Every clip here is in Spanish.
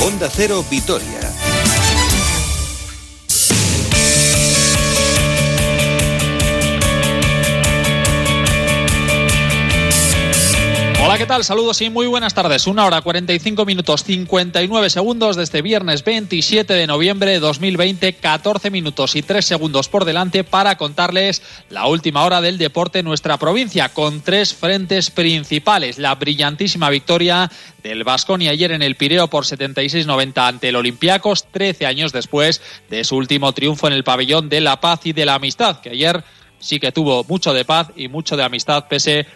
Onda Cero Vitoria. ¿Qué tal? Saludos y muy buenas tardes. Una hora 45 minutos 59 segundos desde este viernes 27 de noviembre de 2020, 14 minutos y 3 segundos por delante para contarles la última hora del deporte en nuestra provincia con tres frentes principales. La brillantísima victoria del Vasconi ayer en el Pireo por 76-90 ante el Olympiacos, 13 años después de su último triunfo en el pabellón de la paz y de la amistad, que ayer sí que tuvo mucho de paz y mucho de amistad pese a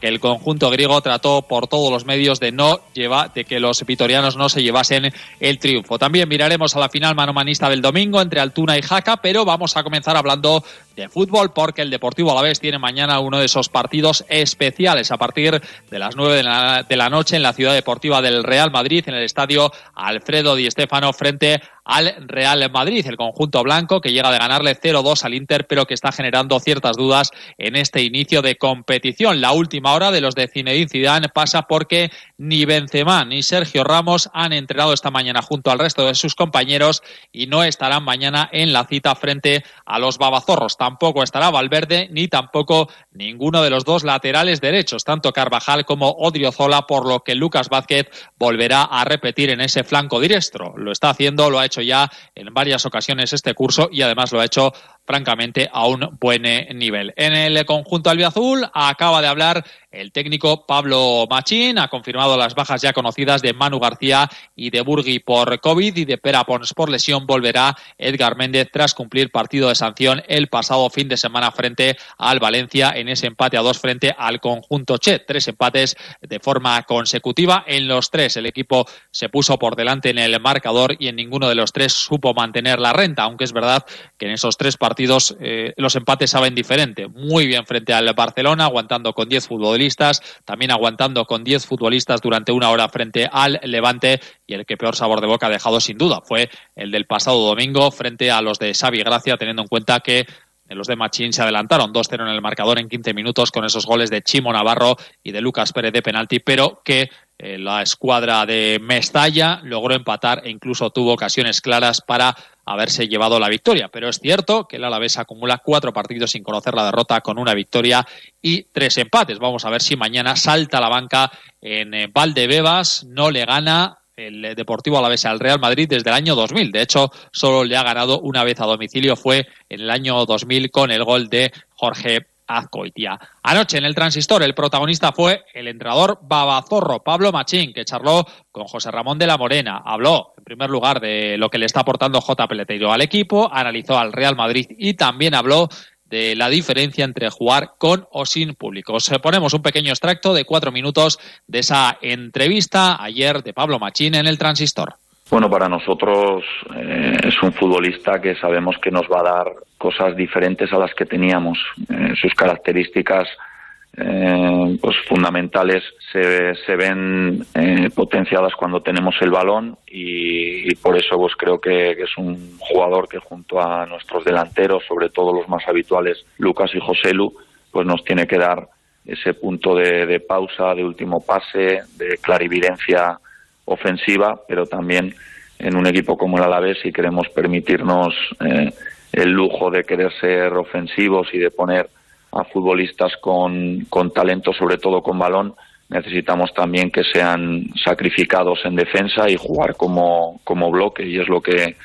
que el conjunto griego trató por todos los medios de no llevar, de que los vitorianos no se llevasen el triunfo. También miraremos a la final manomanista del domingo entre Altuna y Jaca, pero vamos a comenzar hablando de fútbol porque el Deportivo Alavés tiene mañana uno de esos partidos especiales a partir de las nueve de la, de la noche en la ciudad deportiva del Real Madrid en el estadio Alfredo Di Stéfano frente al Real Madrid, el conjunto blanco que llega de ganarle 0-2 al Inter, pero que está generando ciertas dudas en este inicio de competición. La última hora de los de Zinedine Zidane pasa porque ni Benzema ni Sergio Ramos han entrenado esta mañana junto al resto de sus compañeros y no estarán mañana en la cita frente a los babazorros. Tampoco estará Valverde ni tampoco ninguno de los dos laterales derechos, tanto Carvajal como Odriozola, por lo que Lucas Vázquez volverá a repetir en ese flanco diestro. Lo está haciendo, lo ha hecho ya en varias ocasiones este curso y además lo ha hecho francamente a un buen nivel. En el conjunto albiazul acaba de hablar el técnico Pablo Machín, ha confirmado las bajas ya conocidas de Manu García y de Burgui por COVID y de Pera Pons por lesión. Volverá Edgar Méndez tras cumplir partido de sanción el pasado fin de semana frente al Valencia en ese empate a dos frente al conjunto Che. Tres empates de forma consecutiva. En los tres el equipo se puso por delante en el marcador y en ninguno de los tres supo mantener la renta, aunque es verdad que en esos tres partidos eh, los empates saben diferente. Muy bien frente al Barcelona, aguantando con 10 futbolistas, también aguantando con 10 futbolistas durante una hora frente al Levante y el que peor sabor de boca ha dejado sin duda fue el del pasado domingo frente a los de Xavi Gracia, teniendo en cuenta que los de Machín se adelantaron 2-0 en el marcador en 15 minutos con esos goles de Chimo Navarro y de Lucas Pérez de penalti, pero que eh, la escuadra de Mestalla logró empatar e incluso tuvo ocasiones claras para haberse llevado la victoria. Pero es cierto que el Alavés acumula cuatro partidos sin conocer la derrota con una victoria y tres empates. Vamos a ver si mañana salta la banca en eh, Valdebebas, no le gana el Deportivo Alavés al Real Madrid desde el año 2000. De hecho, solo le ha ganado una vez a domicilio, fue en el año 2000 con el gol de Jorge Azcoitia. Anoche en el transistor el protagonista fue el entrenador babazorro Pablo Machín, que charló con José Ramón de la Morena. Habló, en primer lugar, de lo que le está aportando J. Peleteiro al equipo, analizó al Real Madrid y también habló de la diferencia entre jugar con o sin público. Os ponemos un pequeño extracto de cuatro minutos de esa entrevista ayer de Pablo Machín en el Transistor. Bueno, para nosotros eh, es un futbolista que sabemos que nos va a dar cosas diferentes a las que teníamos. Eh, sus características eh, pues fundamentales se, se ven eh, potenciadas cuando tenemos el balón y, por eso pues creo que, que, es un jugador que junto a nuestros delanteros, sobre todo los más habituales, Lucas y Joselu, pues nos tiene que dar ese punto de, de pausa, de último pase, de clarividencia ofensiva, pero también en un equipo como el Alavés si queremos permitirnos eh, el lujo de querer ser ofensivos y de poner a futbolistas con, con talento, sobre todo con balón, necesitamos también que sean sacrificados en defensa y jugar como, como bloque y es lo que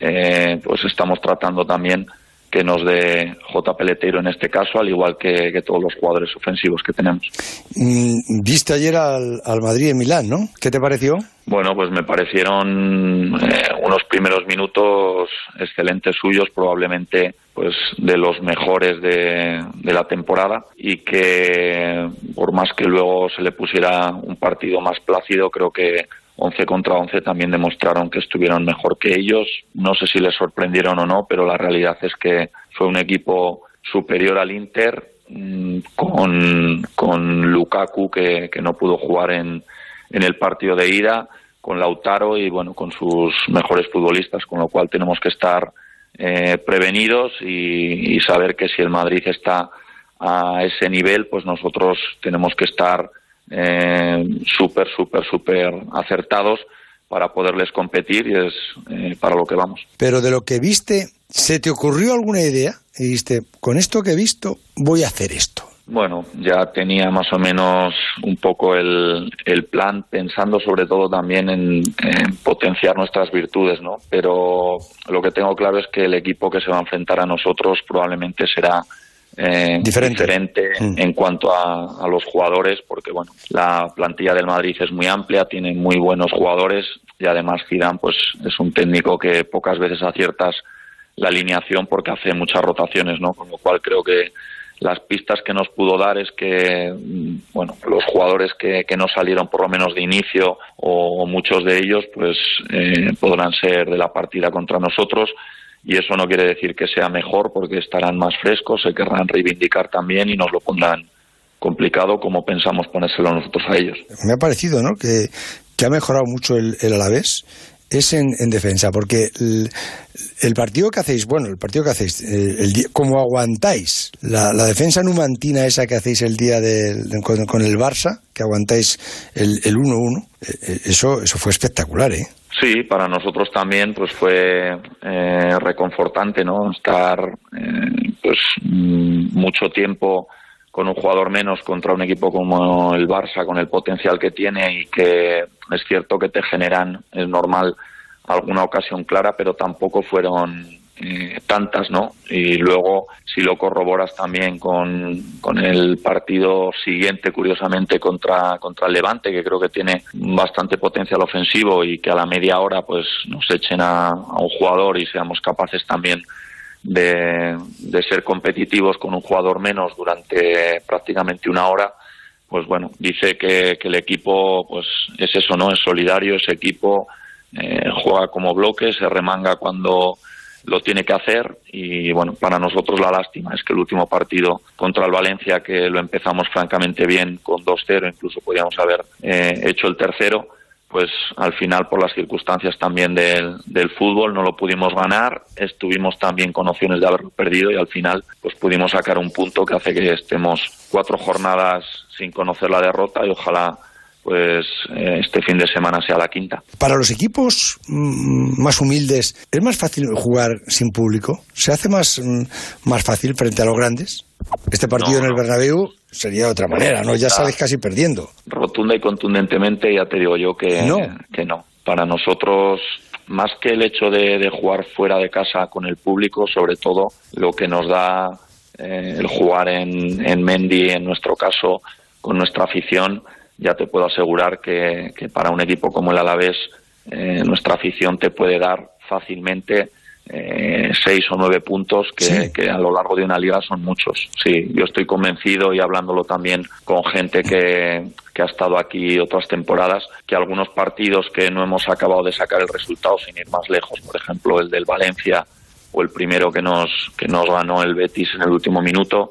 eh, pues estamos tratando también que nos dé J. Peletero en este caso, al igual que, que todos los jugadores ofensivos que tenemos. Viste ayer al, al Madrid en Milán, ¿no? ¿Qué te pareció? Bueno, pues me parecieron eh, unos primeros minutos excelentes suyos, probablemente pues de los mejores de, de, la temporada y que por más que luego se le pusiera un partido más plácido, creo que 11 contra 11 también demostraron que estuvieron mejor que ellos. No sé si les sorprendieron o no, pero la realidad es que fue un equipo superior al Inter mmm, con, con Lukaku que, que no pudo jugar en, en el partido de ida, con Lautaro y bueno, con sus mejores futbolistas, con lo cual tenemos que estar eh, prevenidos y saber que si el Madrid está a ese nivel, pues nosotros tenemos que estar eh, súper, súper, súper acertados para poderles competir y es eh, para lo que vamos. Pero de lo que viste, ¿se te ocurrió alguna idea? Y dijiste, con esto que he visto, voy a hacer esto. Bueno, ya tenía más o menos un poco el, el plan, pensando sobre todo también en, potenciar nuestras virtudes, ¿no? Pero lo que tengo claro es que el equipo que se va a enfrentar a nosotros probablemente será eh, diferente, mm. en cuanto a, a, los jugadores, porque bueno, la plantilla del Madrid es muy amplia, tiene muy buenos jugadores y además Zidane pues es un técnico que pocas veces aciertas la alineación porque hace muchas rotaciones, ¿no? Con lo cual creo que las pistas que nos pudo dar es que mm, bueno los jugadores que, que no salieron por lo menos de inicio o, muchos de ellos pues eh, podrán ser de la partida contra nosotros y eso no quiere decir que sea mejor porque estarán más frescos se querrán reivindicar también y nos lo pondrán complicado como pensamos ponérselo nosotros a ellos. Me ha parecido no que, que ha mejorado mucho el, el Alavés. Es en, en defensa, porque el, partido que hacéis, bueno, el partido que hacéis, eh, el, el como aguantáis la, defensa numantina esa que hacéis el día de, con, con, el Barça, que aguantáis el 1-1, eh, eh, eso, eso fue espectacular, ¿eh? Sí, para nosotros también pues fue eh, reconfortante, ¿no? Estar eh, pues mm, mucho tiempo con un jugador menos contra un equipo como el Barça, con el potencial que tiene y que es cierto que te generan, es normal, alguna ocasión clara, pero tampoco fueron tantas, ¿no? Y luego, si lo corroboras también con, con el partido siguiente, curiosamente, contra, contra el Levante, que creo que tiene bastante potencial ofensivo y que a la media hora pues nos echen a, a un jugador y seamos capaces también de, de, ser competitivos con un jugador menos durante prácticamente una hora, pues bueno, dice que, que el equipo pues es eso, ¿no? Es solidario, ese equipo eh, juega como bloque, se remanga cuando lo tiene que hacer y bueno, para nosotros la lástima es que el último partido contra el Valencia, que lo empezamos francamente bien con 2-0, incluso podíamos haber eh, hecho el tercero, pues al final por las circunstancias también del, del, fútbol no lo pudimos ganar, estuvimos también con opciones de haberlo perdido y al final pues pudimos sacar un punto que hace que estemos cuatro jornadas sin conocer la derrota y ojalá pues eh, este fin de semana sea la quinta. Para los equipos mmm, más humildes, ¿es más fácil jugar sin público? ¿Se hace más, mmm, más fácil frente a los grandes? Este partido no, en el Bernabéu sería de otra manera, ¿no? Ya sales casi perdiendo. Rotunda y contundentemente ya te digo yo que no. Que no. Para nosotros, más que el hecho de, de, jugar fuera de casa con el público, sobre todo lo que nos da eh, el jugar en, en Mendy, en nuestro caso, con nuestra afición, ya te puedo asegurar que, que para un equipo como el Alavés, eh, nuestra afición te puede dar fácilmente eh, seis o nueve puntos que, sí. que, a lo largo de una liga son muchos. Sí, yo estoy convencido y hablándolo también con gente que, que, ha estado aquí otras temporadas, que algunos partidos que no hemos acabado de sacar el resultado sin ir más lejos, por ejemplo el del Valencia o el primero que nos, que nos ganó el Betis en el último minuto,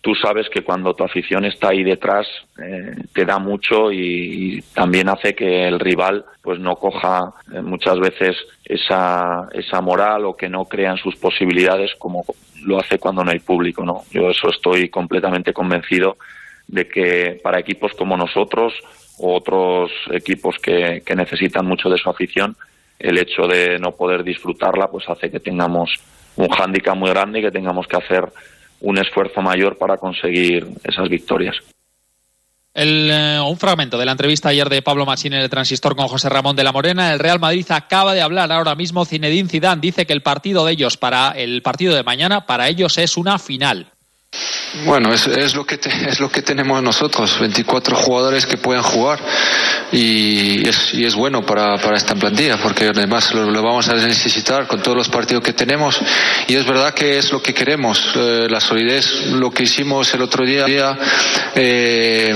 tú sabes que cuando tu afición está ahí detrás eh, te da mucho y, también hace que el rival pues no coja eh, muchas veces esa, esa moral o que no crean sus posibilidades como lo hace cuando no hay público no yo eso estoy completamente convencido de que para equipos como nosotros o otros equipos que, que necesitan mucho de su afición el hecho de no poder disfrutarla pues hace que tengamos un hándicap muy grande y que tengamos que hacer un esfuerzo mayor para conseguir esas victorias. Eh, un fragmento de la entrevista ayer de Pablo Machín en el transistor con José Ramón de la Morena. El Real Madrid acaba de hablar ahora mismo. Zinedine Zidane dice que el partido de ellos para el partido de mañana para ellos es una final. Bueno, es, es, lo que te, es lo que tenemos nosotros, 24 jugadores que pueden jugar y es, y es bueno para, para esta plantilla porque además lo, lo, vamos a necesitar con todos los partidos que tenemos y es verdad que es lo que queremos, eh, la solidez, lo que hicimos el otro día. Eh,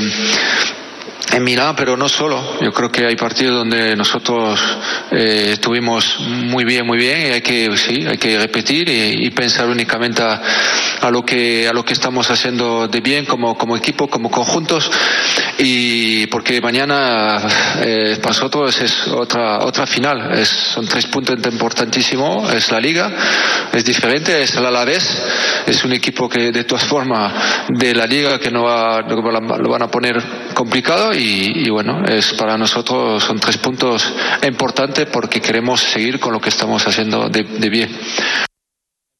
en Milán, pero no solo. Yo creo que hay partidos donde nosotros eh, estuvimos muy bien, muy bien, y hay que, sí, hay que repetir y, pensar únicamente a, a, lo que a lo que estamos haciendo de bien como, como equipo, como conjuntos, y porque mañana eh, para nosotros es otra otra final. Es, son tres puntos importantísimos. Es la liga, es diferente, es el Alavés, es un equipo que de todas formas de la liga que no va, lo van a poner complicado y, bueno, es para nosotros son tres puntos importantes porque queremos seguir con lo que estamos haciendo de, de bien.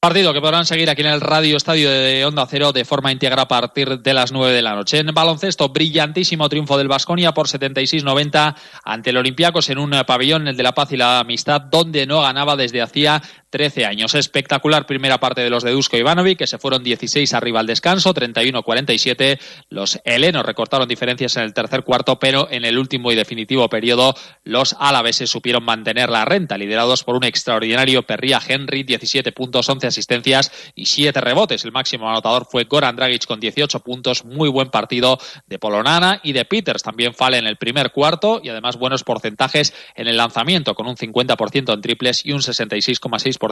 Partido que podrán seguir aquí en el Radio Estadio de Onda Cero de forma íntegra a partir de las 9 de la noche. En baloncesto, brillantísimo triunfo del Vasconia por 76-90 ante el Olympiacos en un pabellón, el de la paz y la amistad, donde no ganaba desde hacía 13 años. Espectacular primera parte de los de Dusko Ivanovic, que se fueron 16 arriba al descanso, 31-47. Los helenos recortaron diferencias en el tercer cuarto, pero en el último y definitivo periodo los alaveses supieron mantener la renta, liderados por un extraordinario Perría Henry, 17 puntos, 11 asistencias y 7 rebotes. El máximo anotador fue Goran Dragic con 18 puntos. Muy buen partido de Polonana y de Peters. También fale en el primer cuarto y además buenos porcentajes en el lanzamiento, con un 50% en triples y un 66,6%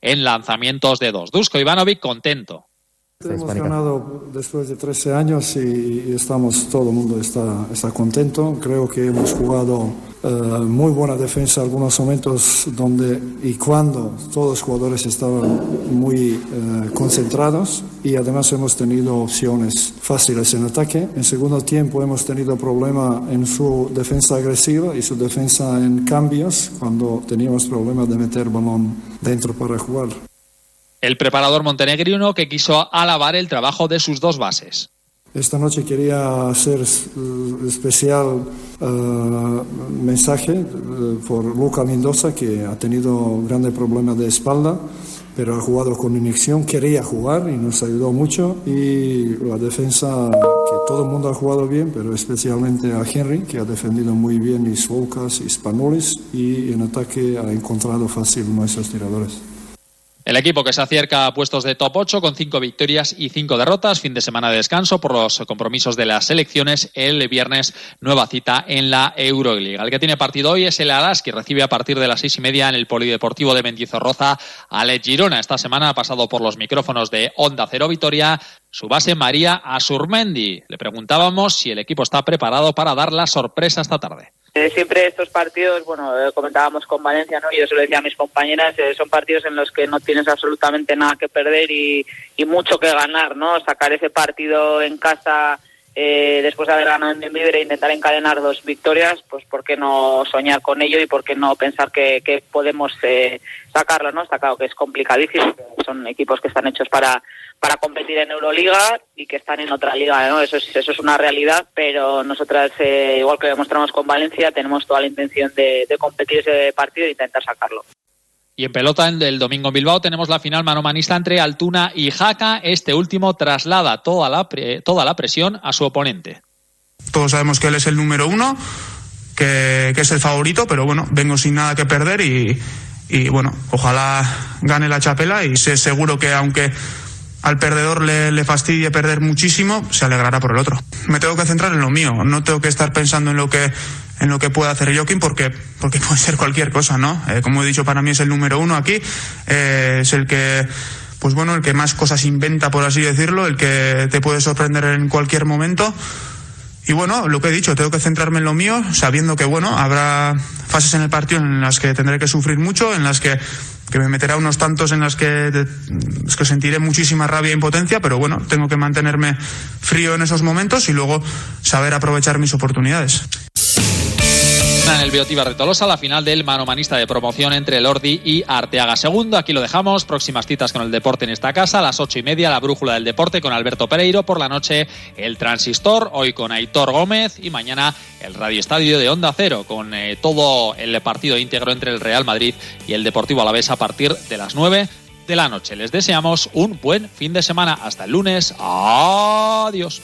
en lanzamientos de dos. Dusko Ivanovic contento. Hemos ganado después de 13 años y, estamos, todo el mundo está, está contento. Creo que hemos jugado eh, muy buena defensa algunos momentos donde y cuando todos los jugadores estaban muy eh, concentrados y además hemos tenido opciones fáciles en ataque. En segundo tiempo hemos tenido problema en su defensa agresiva y su defensa en cambios cuando teníamos problemas de meter balón dentro para jugar el preparador montenegrino que quiso alabar el trabajo de sus dos bases. Esta noche quería hacer especial eh, mensaje eh, por Luca Mendoza, que ha tenido grandes problemas de espalda, pero ha jugado con inyección, quería jugar y nos ayudó mucho. Y la defensa, que todo el mundo ha jugado bien, pero especialmente a Henry, que ha defendido muy bien y Volcas y Spanolis, y en ataque ha encontrado fácil nuestros tiradores. El equipo que se acerca a puestos de top 8 con cinco victorias y cinco derrotas, fin de semana de descanso por los compromisos de las selecciones. El viernes, nueva cita en la Euroliga. El que tiene partido hoy es el Alas, que recibe a partir de las seis y media en el Polideportivo de Mendizorroza a Le Girona. Esta semana ha pasado por los micrófonos de Onda Cero Vitoria su base María Asurmendi. Le preguntábamos si el equipo está preparado para dar la sorpresa esta tarde. Eh, siempre estos partidos, bueno, eh, comentábamos con Valencia, ¿no? Yo se lo decía a mis compañeras, eh, son partidos en los que no tienes absolutamente nada que perder y, y mucho que ganar, ¿no? Sacar ese partido en casa después de haber ganado en Libre e intentar encadenar dos victorias, pues por qué no soñar con ello y por qué no pensar que, que podemos sacarlo, ¿no? Está claro que es complicadísimo, son equipos que están hechos para para competir en Euroliga y que están en otra liga, ¿no? Eso es, eso es una realidad, pero nosotras, eh, igual que demostramos con Valencia, tenemos toda la intención de, competir ese partido e intentar sacarlo. Y en pelota el domingo en Bilbao tenemos la final manomanista entre Altuna y Jaca. Este último traslada toda la, toda la presión a su oponente. Todos sabemos que él es el número uno, que, es el favorito, pero bueno, vengo sin nada que perder y, y bueno, ojalá gane la chapela y sé seguro que aunque al perdedor le, le, fastidie perder muchísimo, se alegrará por el otro. Me tengo que centrar en lo mío, no tengo que estar pensando en lo que en lo que pueda hacer Joaquín porque porque puede ser cualquier cosa, ¿no? Eh, como he dicho, para mí es el número uno aquí, eh, es el que pues bueno, el que más cosas inventa, por así decirlo, el que te puede sorprender en cualquier momento. Y bueno, lo que he dicho, tengo que centrarme en lo mío, sabiendo que bueno, habrá fases en el partido en las que tendré que sufrir mucho, en las que que me meterá unos tantos en las que, que sentiré muchísima rabia e impotencia, pero bueno, tengo que mantenerme frío en esos momentos y luego saber aprovechar mis oportunidades en el Biotibar de Tolosa la final del manomanista de promoción entre Lordi y Arteaga. Segundo, aquí lo dejamos. Próximas citas con el deporte en esta casa. A las ocho y media, la brújula del deporte con Alberto Pereiro. Por la noche, el transistor. Hoy con Aitor Gómez. Y mañana, el Radio Estadio de Onda Cero con eh, todo el partido íntegro entre el Real Madrid y el Deportivo Alavés a partir de las nueve de la noche. Les deseamos un buen fin de semana. Hasta el lunes. Adiós.